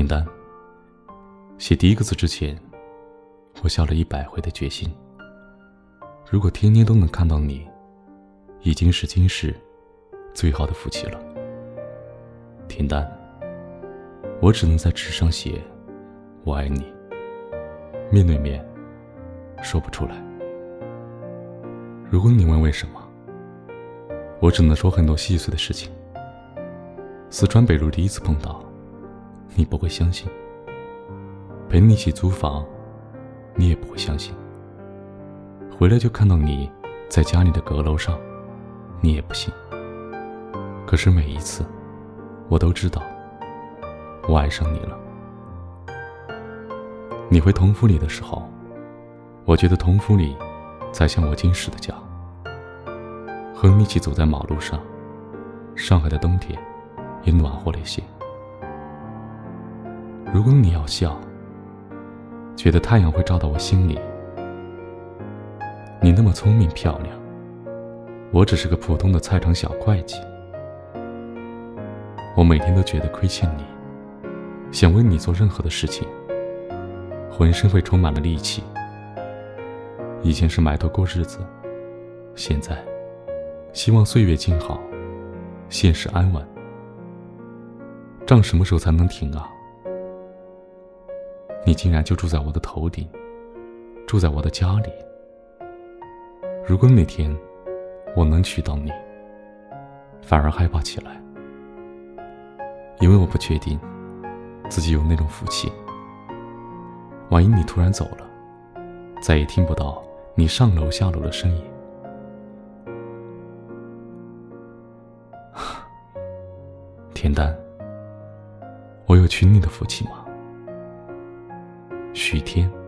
田丹。写第一个字之前，我下了一百回的决心。如果天天都能看到你，已经是今世最好的福气了。田丹，我只能在纸上写“我爱你”，面对面说不出来。如果你问为什么，我只能说很多细碎的事情。四川北路第一次碰到，你不会相信。陪你一起租房，你也不会相信。回来就看到你在家里的阁楼上，你也不信。可是每一次，我都知道，我爱上你了。你回同福里的时候，我觉得同福里才像我今世的家。和你一起走在马路上，上海的冬天也暖和了一些。如果你要笑。觉得太阳会照到我心里。你那么聪明漂亮，我只是个普通的菜场小会计。我每天都觉得亏欠你，想为你做任何的事情，浑身会充满了力气。以前是埋头过日子，现在希望岁月静好，现实安稳。账什么时候才能停啊？你竟然就住在我的头顶，住在我的家里。如果那天我能娶到你，反而害怕起来，因为我不确定自己有那种福气。万一你突然走了，再也听不到你上楼下楼的声音，田丹，我有娶你的福气吗？许天。